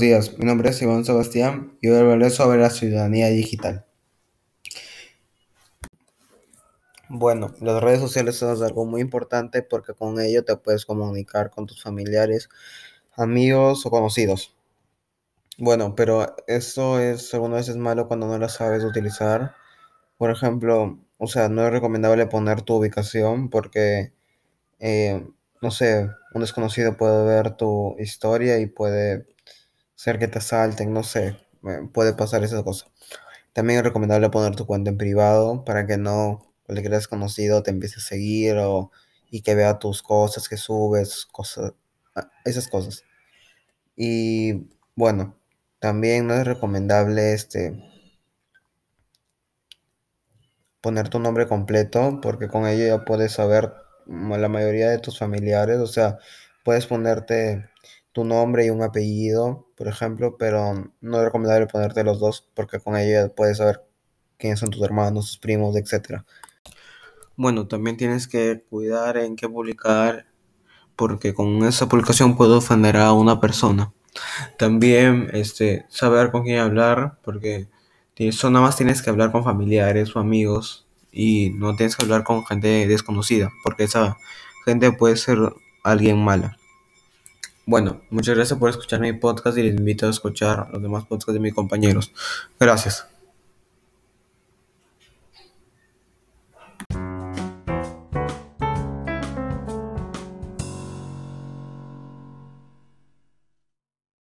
días, mi nombre es Iván Sebastián y voy a hablar sobre la ciudadanía digital. Bueno, las redes sociales son algo muy importante porque con ello te puedes comunicar con tus familiares, amigos o conocidos. Bueno, pero eso es algunas veces malo cuando no las sabes utilizar. Por ejemplo, o sea, no es recomendable poner tu ubicación porque, eh, no sé, un desconocido puede ver tu historia y puede ser que te asalten, no sé, puede pasar esa cosa. También es recomendable poner tu cuenta en privado para que no cualquier desconocido te empiece a seguir o, y que vea tus cosas que subes, cosas, ah, esas cosas. Y bueno, también no es recomendable este poner tu nombre completo porque con ello ya puedes saber mm, la mayoría de tus familiares, o sea, puedes ponerte tu nombre y un apellido, por ejemplo, pero no es recomendable ponerte los dos porque con ello puedes saber quiénes son tus hermanos, tus primos, etcétera. Bueno, también tienes que cuidar en qué publicar porque con esa publicación puedo ofender a una persona. También este, saber con quién hablar porque eso nada más tienes que hablar con familiares o amigos y no tienes que hablar con gente desconocida porque esa gente puede ser alguien mala. Bueno, muchas gracias por escuchar mi podcast y les invito a escuchar los demás podcasts de mis compañeros. Gracias.